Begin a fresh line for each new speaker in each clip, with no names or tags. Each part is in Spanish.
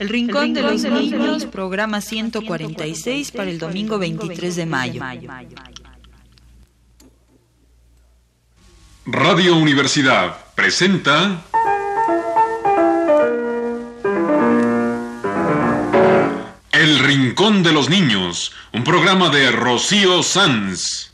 El Rincón, de los Niños, programa 146 para el domingo 23 de mayo.
Radio Universidad presenta El Rincón de los Niños, un programa de Rocío Sanz.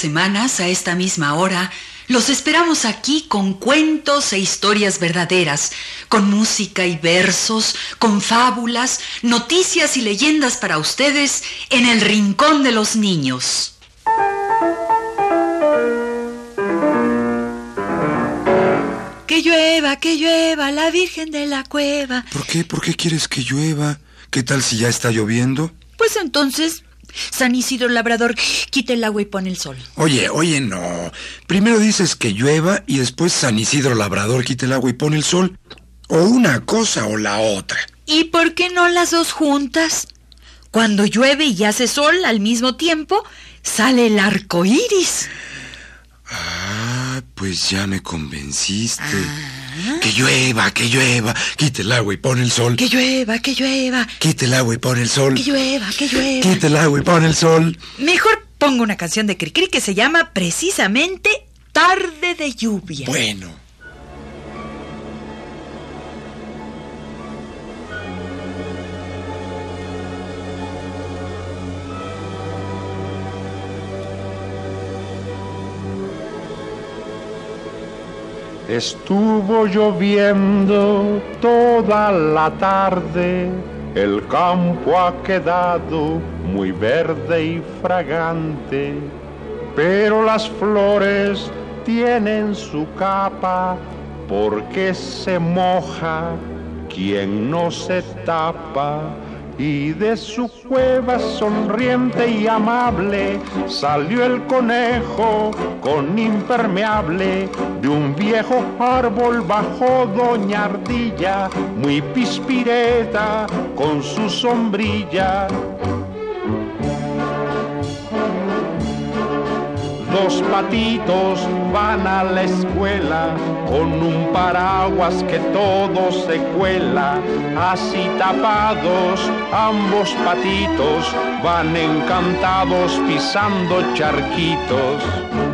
Semanas, a esta misma hora, los esperamos aquí con cuentos e historias verdaderas, con música y versos, con fábulas, noticias y leyendas para ustedes en el Rincón de los Niños. Que llueva, que llueva, la Virgen de la Cueva.
¿Por qué? ¿Por qué quieres que llueva? ¿Qué tal si ya está lloviendo?
Pues entonces, San Isidro Labrador, quita el agua y pone el sol.
Oye, oye, no. Primero dices que llueva y después San Isidro Labrador quita el agua y pone el sol. O una cosa o la otra.
¿Y por qué no las dos juntas? Cuando llueve y hace sol al mismo tiempo, sale el arco iris.
Ah, pues ya me convenciste. Que llueva, que llueva. Quita el agua y pone el sol.
Que llueva, que llueva,
Quita el agua y pone el sol.
que llueva, que llueva.
Quita el agua y pone el sol.
Mejor pongo una canción de Cricri que se llama precisamente Tarde de lluvia.
Bueno.
Estuvo lloviendo toda la tarde, el campo ha quedado muy verde y fragante, pero las flores tienen su capa porque se moja quien no se tapa. Y de su cueva sonriente y amable salió el conejo con impermeable. De un viejo árbol bajó doña Ardilla, muy pispireta con su sombrilla. Dos patitos van a la escuela con un paraguas que todo se cuela. Así tapados, ambos patitos van encantados pisando charquitos.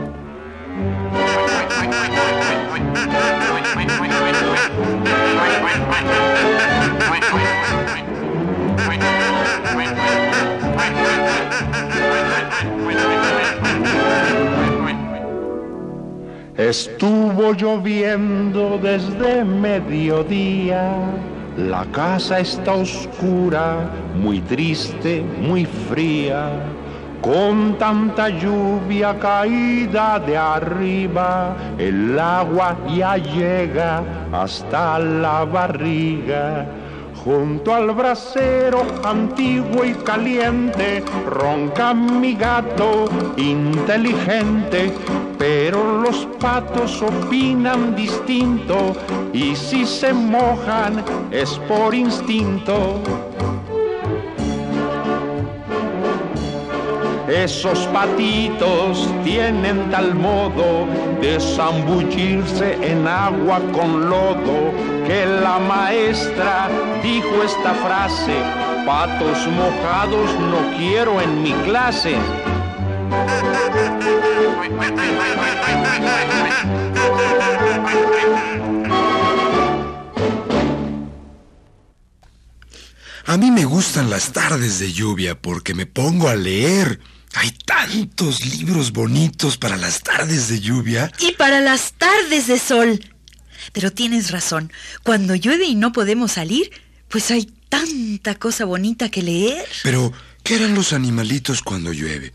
Estuvo lloviendo desde mediodía. La casa está oscura, muy triste, muy fría. Con tanta lluvia caída de arriba, el agua ya llega hasta la barriga. Junto al brasero antiguo y caliente, ronca mi gato inteligente, pero los patos opinan distinto y si se mojan es por instinto. Esos patitos tienen tal modo de zambullirse en agua con lodo que la maestra dijo esta frase, patos mojados no quiero en mi clase.
A mí me gustan las tardes de lluvia porque me pongo a leer. Hay tantos libros bonitos para las tardes de lluvia.
Y para las tardes de sol. Pero tienes razón, cuando llueve y no podemos salir, pues hay tanta cosa bonita que leer.
Pero, ¿qué harán los animalitos cuando llueve?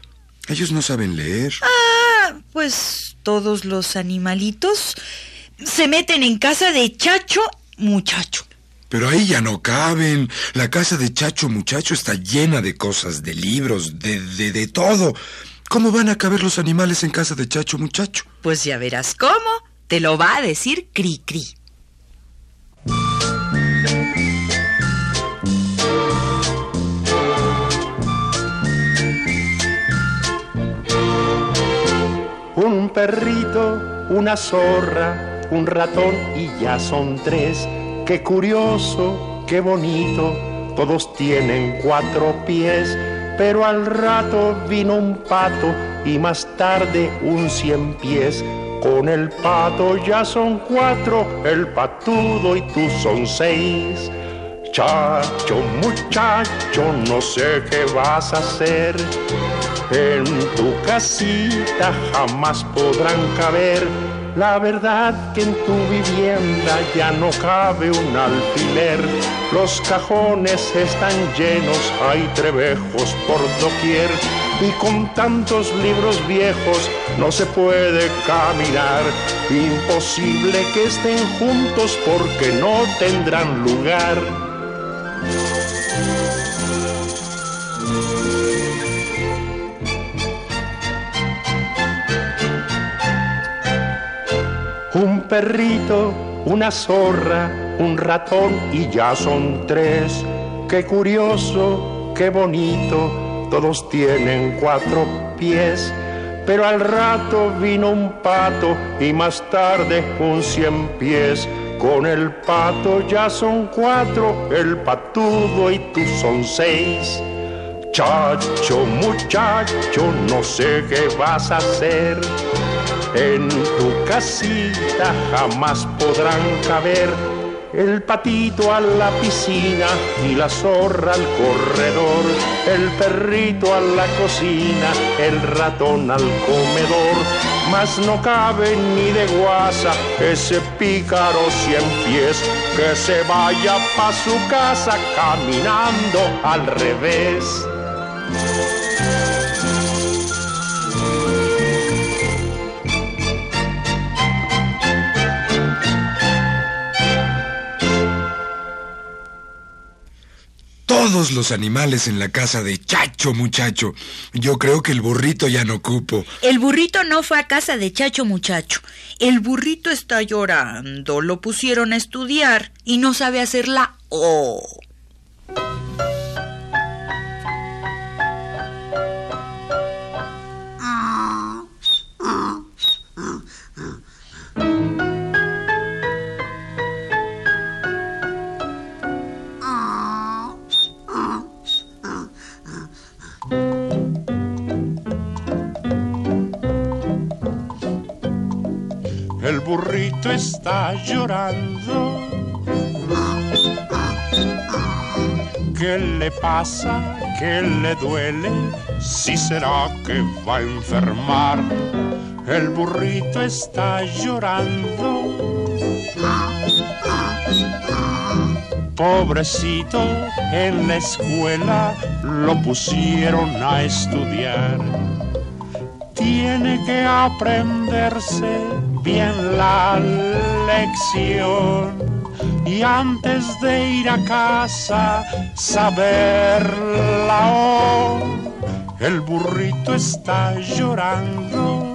Ellos no saben leer.
Ah, pues todos los animalitos se meten en casa de Chacho, muchacho.
Pero ahí ya no caben. La casa de Chacho Muchacho está llena de cosas, de libros, de, de, de todo. ¿Cómo van a caber los animales en casa de Chacho muchacho?
Pues ya verás cómo. Te lo va a decir Cri Cri.
Un perrito, una zorra, un ratón y ya son tres. Qué curioso, qué bonito, todos tienen cuatro pies. Pero al rato vino un pato y más tarde un cien pies. Con el pato ya son cuatro, el patudo y tú son seis. Chacho, muchacho, no sé qué vas a hacer. En tu casita jamás podrán caber. La verdad que en tu vivienda ya no cabe un alfiler. Los cajones están llenos, hay trebejos por doquier. Y con tantos libros viejos no se puede caminar. Imposible que estén juntos porque no tendrán lugar. Un perrito, una zorra, un ratón y ya son tres. Qué curioso, qué bonito, todos tienen cuatro pies. Pero al rato vino un pato y más tarde un cien pies. Con el pato ya son cuatro, el patudo y tú son seis. Chacho, muchacho, no sé qué vas a hacer. En tu casita jamás podrán caber el patito a la piscina y la zorra al corredor, el perrito a la cocina, el ratón al comedor. Mas no cabe ni de guasa ese pícaro cien pies que se vaya pa' su casa caminando al revés.
Todos los animales en la casa de Chacho muchacho. Yo creo que el burrito ya no cupo.
El burrito no fue a casa de Chacho muchacho. El burrito está llorando. Lo pusieron a estudiar y no sabe hacer la O.
El burrito está llorando. ¿Qué le pasa? ¿Qué le duele? Si será que va a enfermar. El burrito está llorando. Pobrecito, en la escuela lo pusieron a estudiar. Tiene que aprenderse bien la lección y antes de ir a casa saber la O. El burrito está llorando.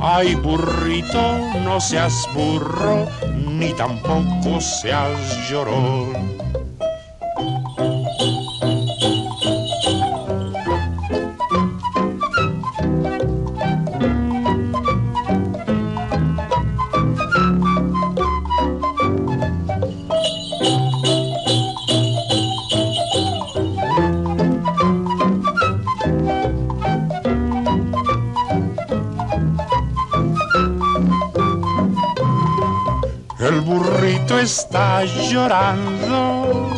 Ay, burrito, no seas burro, ni tampoco seas llorón. Llorando.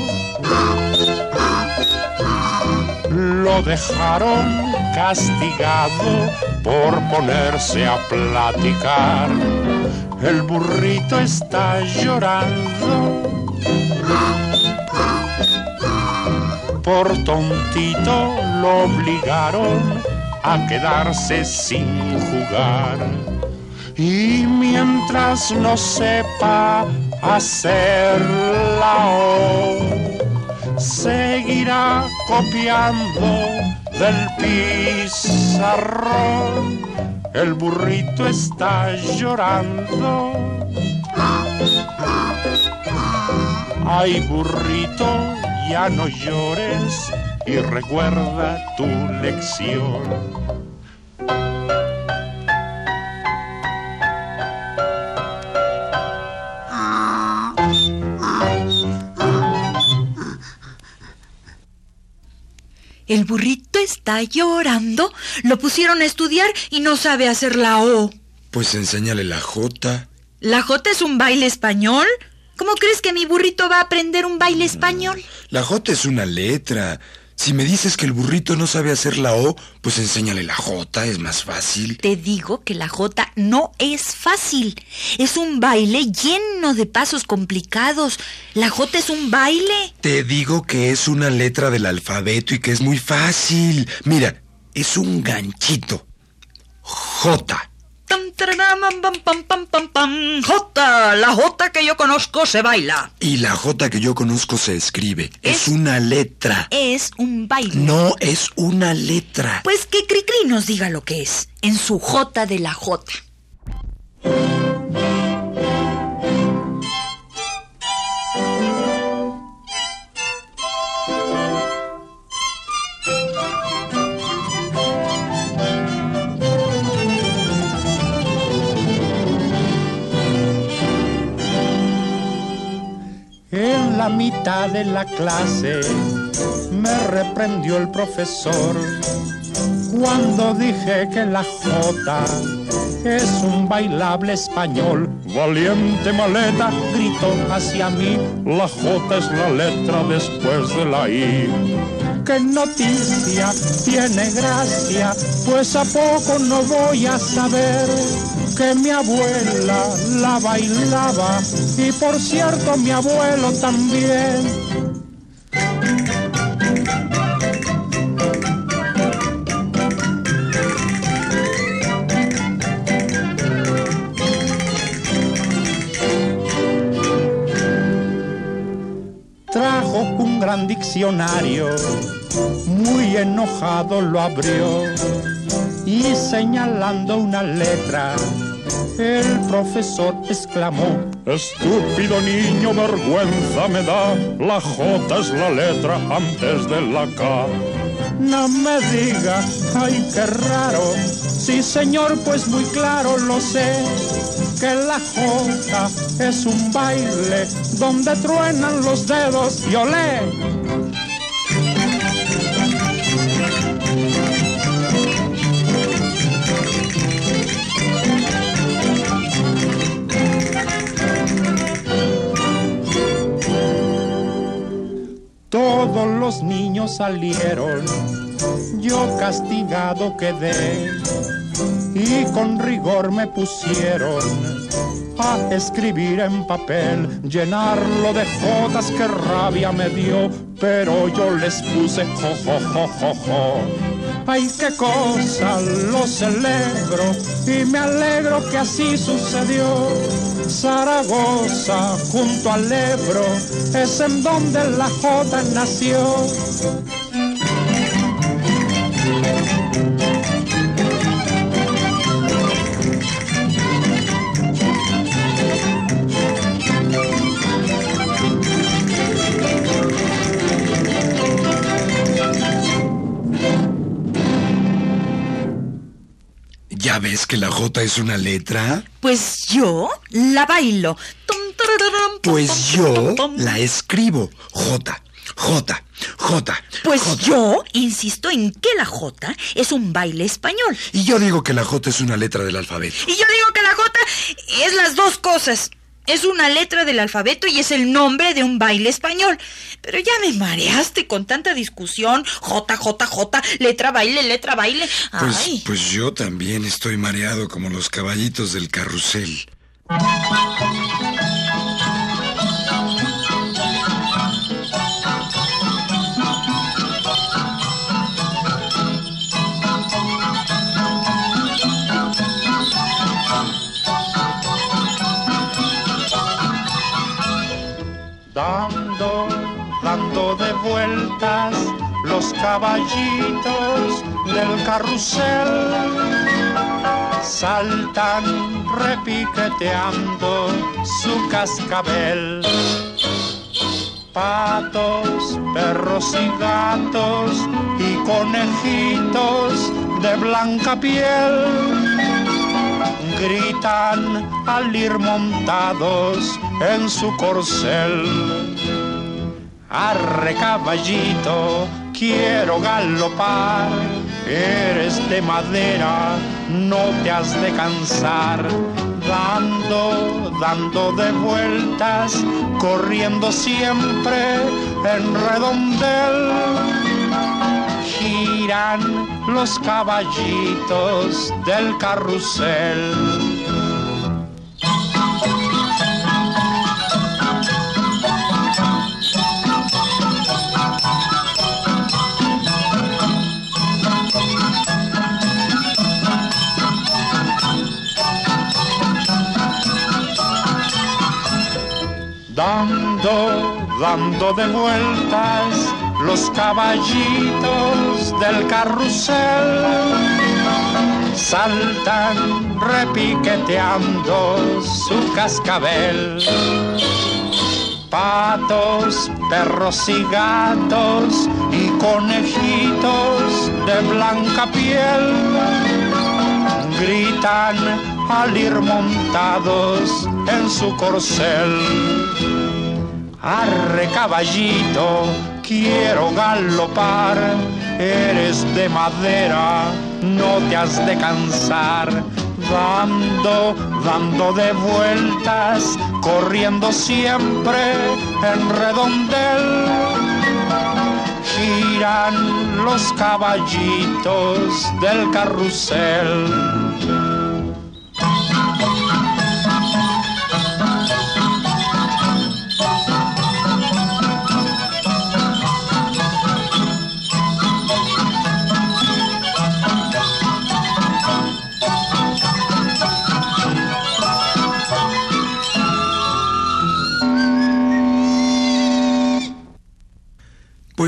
Lo dejaron castigado por ponerse a platicar. El burrito está llorando. Por tontito lo obligaron a quedarse sin jugar. Y mientras no sepa hacer la O, seguirá copiando del pizarrón. El burrito está llorando. Ay, burrito, ya no llores y recuerda tu lección.
El burrito está llorando. Lo pusieron a estudiar y no sabe hacer la O.
Pues enséñale la J.
¿La J es un baile español? ¿Cómo crees que mi burrito va a aprender un baile español?
La J es una letra. Si me dices que el burrito no sabe hacer la O, pues enséñale la J, es más fácil.
Te digo que la J no es fácil. Es un baile lleno de pasos complicados. La J es un baile.
Te digo que es una letra del alfabeto y que es muy fácil. Mira, es un ganchito. J.
J, la J que yo conozco se baila.
Y la J que yo conozco se escribe. Es, una letra.
Es un baile.
No es una letra.
Pues que Cricri nos diga lo que es, en su J de la J.
la mitad de la clase me reprendió el profesor cuando dije que la J es un bailable español. Valiente maleta gritó hacia mí, la J es la letra después de la I. Qué noticia, tiene gracia, pues a poco no voy a saber que mi abuela la bailaba y por cierto mi abuelo también. Trajo un gran diccionario, muy enojado lo abrió y señalando una letra, el profesor exclamó, Estúpido niño, vergüenza me da, la J es la letra antes de la K. No me diga, ay, qué raro, sí señor, pues muy claro lo sé, que la J es un baile donde truenan los dedos y olé. Todos los niños salieron, yo castigado quedé y con rigor me pusieron a escribir en papel, llenarlo de jotas que rabia me dio, pero yo les puse jo, jo, jo, jo, jo. Ay, qué cosa, lo celebro y me alegro que así sucedió. Zaragoza, junto al Ebro, es en donde la J nació.
¿Ya ves que la J es una letra?
Pues yo la bailo.
Pues yo la escribo. J, J, J.
Pues
J.
yo insisto en que la J es un baile español.
Y yo digo que la J es una letra del alfabeto.
Y yo digo que la J es las dos cosas. Es una letra del alfabeto y es el nombre de un baile español. Pero ya me mareaste con tanta discusión. J, J, J, letra baile, letra baile.
Pues,
Ay.
pues yo también estoy mareado como los caballitos del carrusel.
Dando, dando de vuelta los caballitos del carrusel saltan repiqueteando su cascabel. Patos, perros y gatos y conejitos de blanca piel gritan al ir montados en su corcel. Arre caballito, quiero galopar, eres de madera, no te has de cansar. Dando, dando de vueltas, corriendo siempre en redondel. Giran los caballitos del carrusel. Dando, dando de vueltas los caballitos del carrusel. Saltan repiqueteando su cascabel. Patos, perros y gatos y conejitos de blanca piel gritan al ir montados en su corcel. Arre caballito, quiero galopar, eres de madera, no te has de cansar. Dando, dando de vueltas, corriendo siempre en redondel. Giran los caballitos del carrusel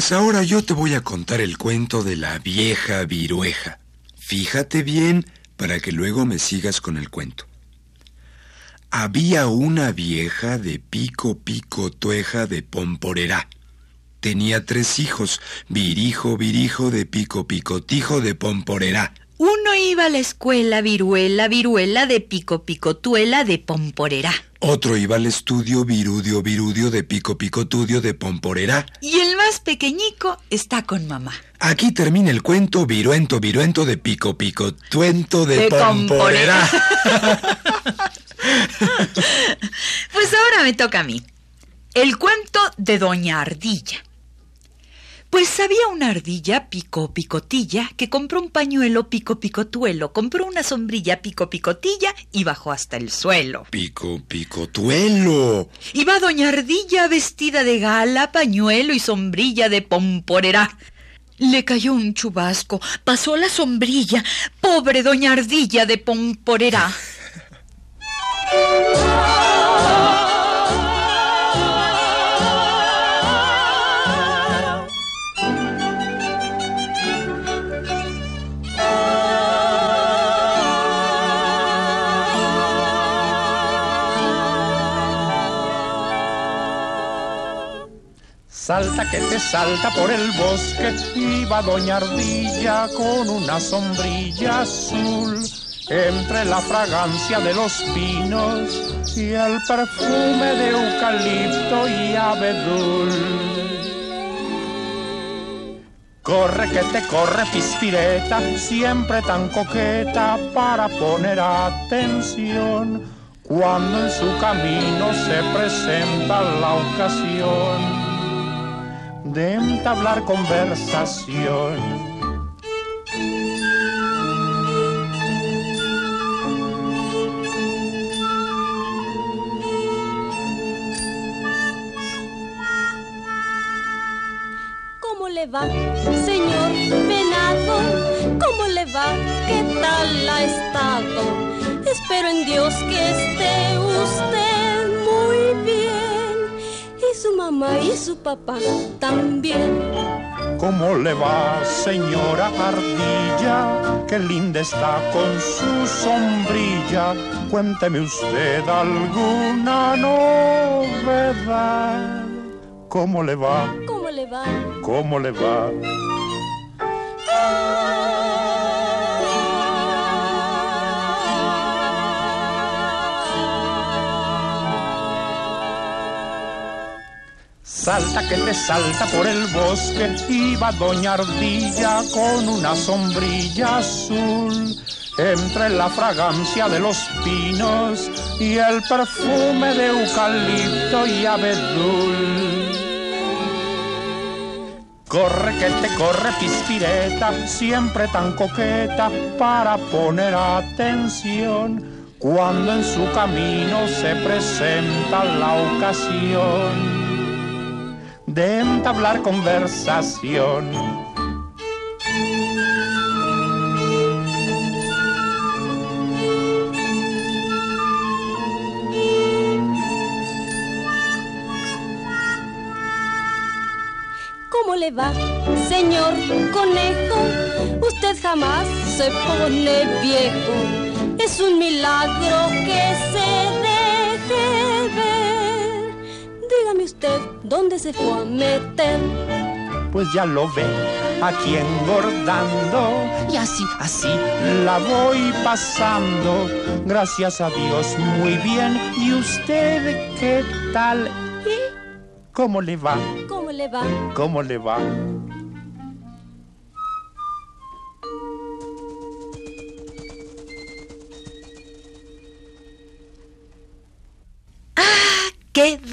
Pues ahora yo te voy a contar el cuento de la vieja virueja. Fíjate bien para que luego me sigas con el cuento. Había una vieja de pico pico tueja de pomporerá. Tenía tres hijos, virijo, virijo de pico picotijo de pomporerá.
Uno iba a la escuela viruela, viruela de pico picotuela de pomporerá.
Otro iba al estudio virudio, virudio de pico picotudio de pomporerá.
Y el más pequeñico está con mamá.
Aquí termina el cuento viruento, viruento de pico picotuento de, de pomporerá.
pues ahora me toca a mí. El cuento de Doña Ardilla. Pues había una ardilla pico picotilla que compró un pañuelo pico picotuelo, compró una sombrilla pico picotilla y bajó hasta el suelo.
Pico picotuelo.
Iba doña ardilla vestida de gala, pañuelo y sombrilla de pomporera. Le cayó un chubasco, pasó la sombrilla, pobre doña ardilla de pomporera.
Salta que te salta por el bosque, iba Doña Ardilla con una sombrilla azul. Entre la fragancia de los pinos y el perfume de eucalipto y abedul. Corre que te corre pispireta, siempre tan coqueta para poner atención cuando en su camino se presenta la ocasión de entablar conversación.
¿Cómo le va, señor venado? ¿Cómo le va? ¿Qué tal ha estado? Espero en Dios que esté usted mamá y su papá también.
¿Cómo le va, señora Ardilla? Qué linda está con su sombrilla. Cuénteme usted alguna novedad. ¿Cómo le va?
¿Cómo le va?
¿Cómo le va? Salta que te salta por el bosque, iba Doña Ardilla con una sombrilla azul. Entre la fragancia de los pinos y el perfume de eucalipto y abedul. Corre que te corre pispireta, siempre tan coqueta para poner atención cuando en su camino se presenta la ocasión de entablar conversación.
¿Cómo le va, señor conejo? Usted jamás se pone viejo. Es un milagro que se deje ver. Dígame usted, ¿dónde se fue a meter?
Pues ya lo ve aquí engordando y así, así la voy pasando. Gracias a Dios, muy bien. ¿Y usted qué tal? ¿Y cómo le va?
¿Cómo le va?
¿Cómo le va?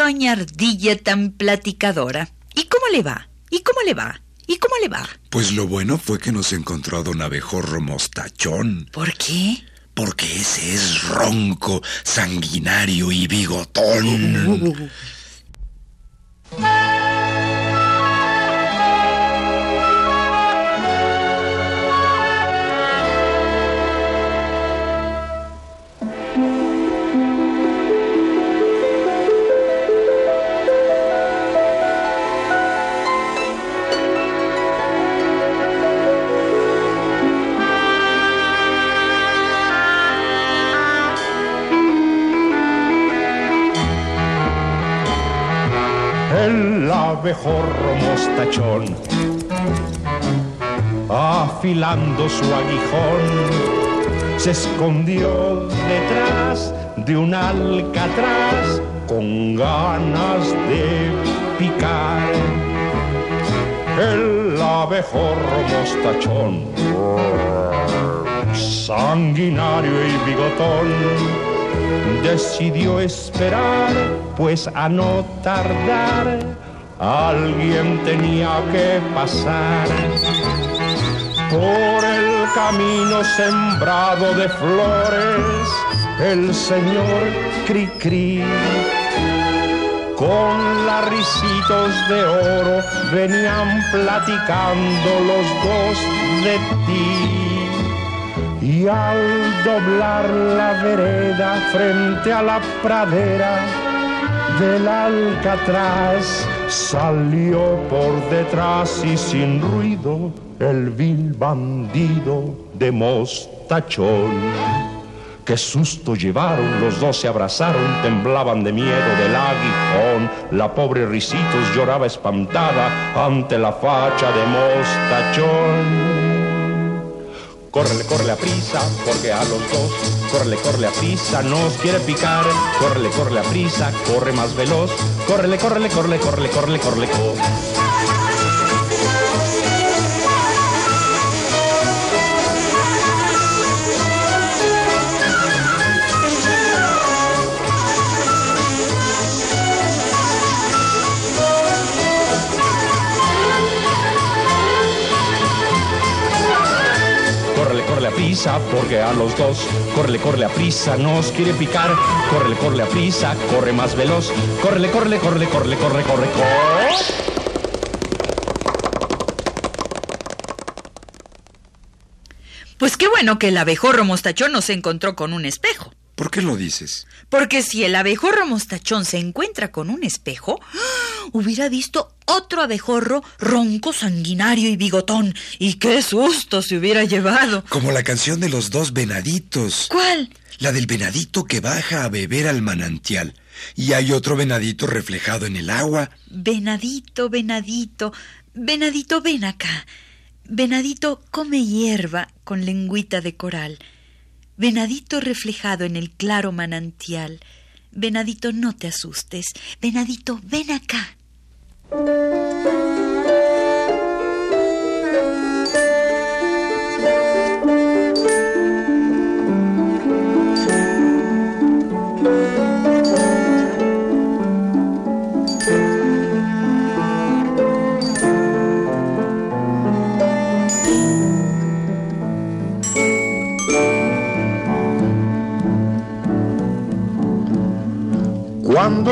Doña Ardilla tan platicadora! ¿Y cómo le va? ¿Y cómo le va? ¿Y cómo le va?
Pues lo bueno fue que nos encontró a don Abejorro Mostachón.
¿Por qué?
Porque ese es ronco, sanguinario y bigotón.
El abejorro mostachón, afilando su aguijón, se escondió detrás de un alcatraz con ganas de picar. El abejorro mostachón, sanguinario y bigotón, decidió esperar, pues a no tardar alguien tenía que pasar por el camino sembrado de flores, el señor Cricri. Con larricitos de oro venían platicando los dos de ti. Y al doblar la vereda frente a la pradera del Alcatraz, salió por detrás y sin ruido el vil bandido de Mostachón. Qué susto llevaron, los dos se abrazaron, temblaban de miedo del aguijón. La pobre Ricitos lloraba espantada ante la facha de Mostachón. Córrele, córrele a prisa, porque a los dos, córrele, córrele a prisa, nos quiere picar, córrele, córrele a prisa, corre más veloz, córrele, córrele, córrele, córrele, córrele, córrele, córrele. Porque a los dos, córrele, córrele a prisa, nos quiere picar, córrele, córrele a prisa, corre más veloz, córrele, córrele, córrele, córrele, corre, corre, corre.
Pues qué bueno que el abejorro mostachón no se encontró con un espejo.
¿Por qué lo dices?
Porque si el abejorro mostachón se encuentra con un espejo, ¡ah! hubiera visto
otro abejorro ronco, sanguinario y bigotón. Y qué susto se hubiera llevado.
Como la canción de los dos venaditos.
¿Cuál?
La del venadito que baja a beber al manantial. Y hay otro venadito reflejado en el agua.
Venadito, venadito, venadito, ven acá. Venadito come hierba con lengüita de coral. Venadito reflejado en el claro manantial. Venadito, no te asustes. Venadito, ven acá.
Cuando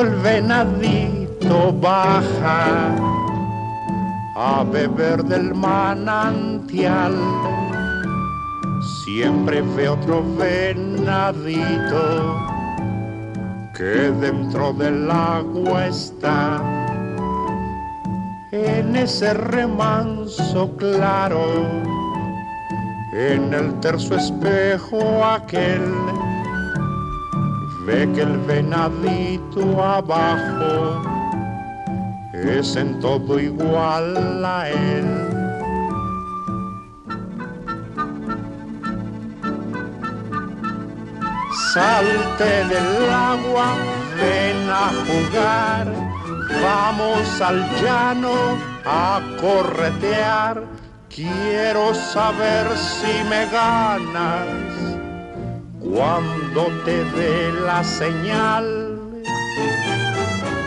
el baja a beber del manantial, siempre ve otro venadito que dentro del agua está. En ese remanso claro, en el terzo espejo aquel ve que el venadito abajo es en todo igual a él. Salte del agua, ven a jugar, vamos al llano a corretear, quiero saber si me ganas. Cuando te dé la señal,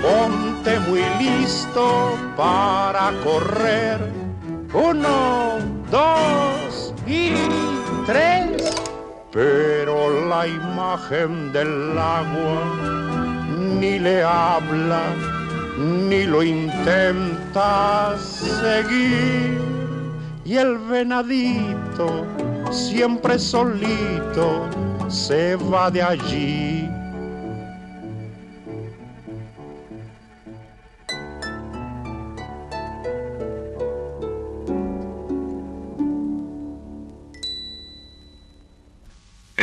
ponte muy listo para correr. Uno, dos y tres. Pero la imagen del agua ni le habla, ni lo intenta seguir. Y el venadito, siempre solito, se va de allí.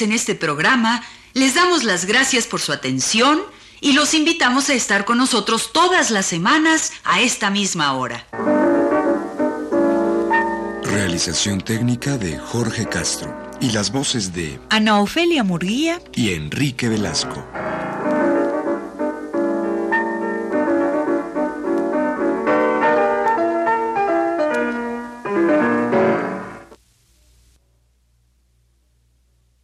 En este programa les damos las gracias por su atención y los invitamos a estar con nosotros todas las semanas a esta misma hora.
Realización técnica de Jorge Castro y las voces de
Ana Ofelia Murguía
y Enrique Velasco.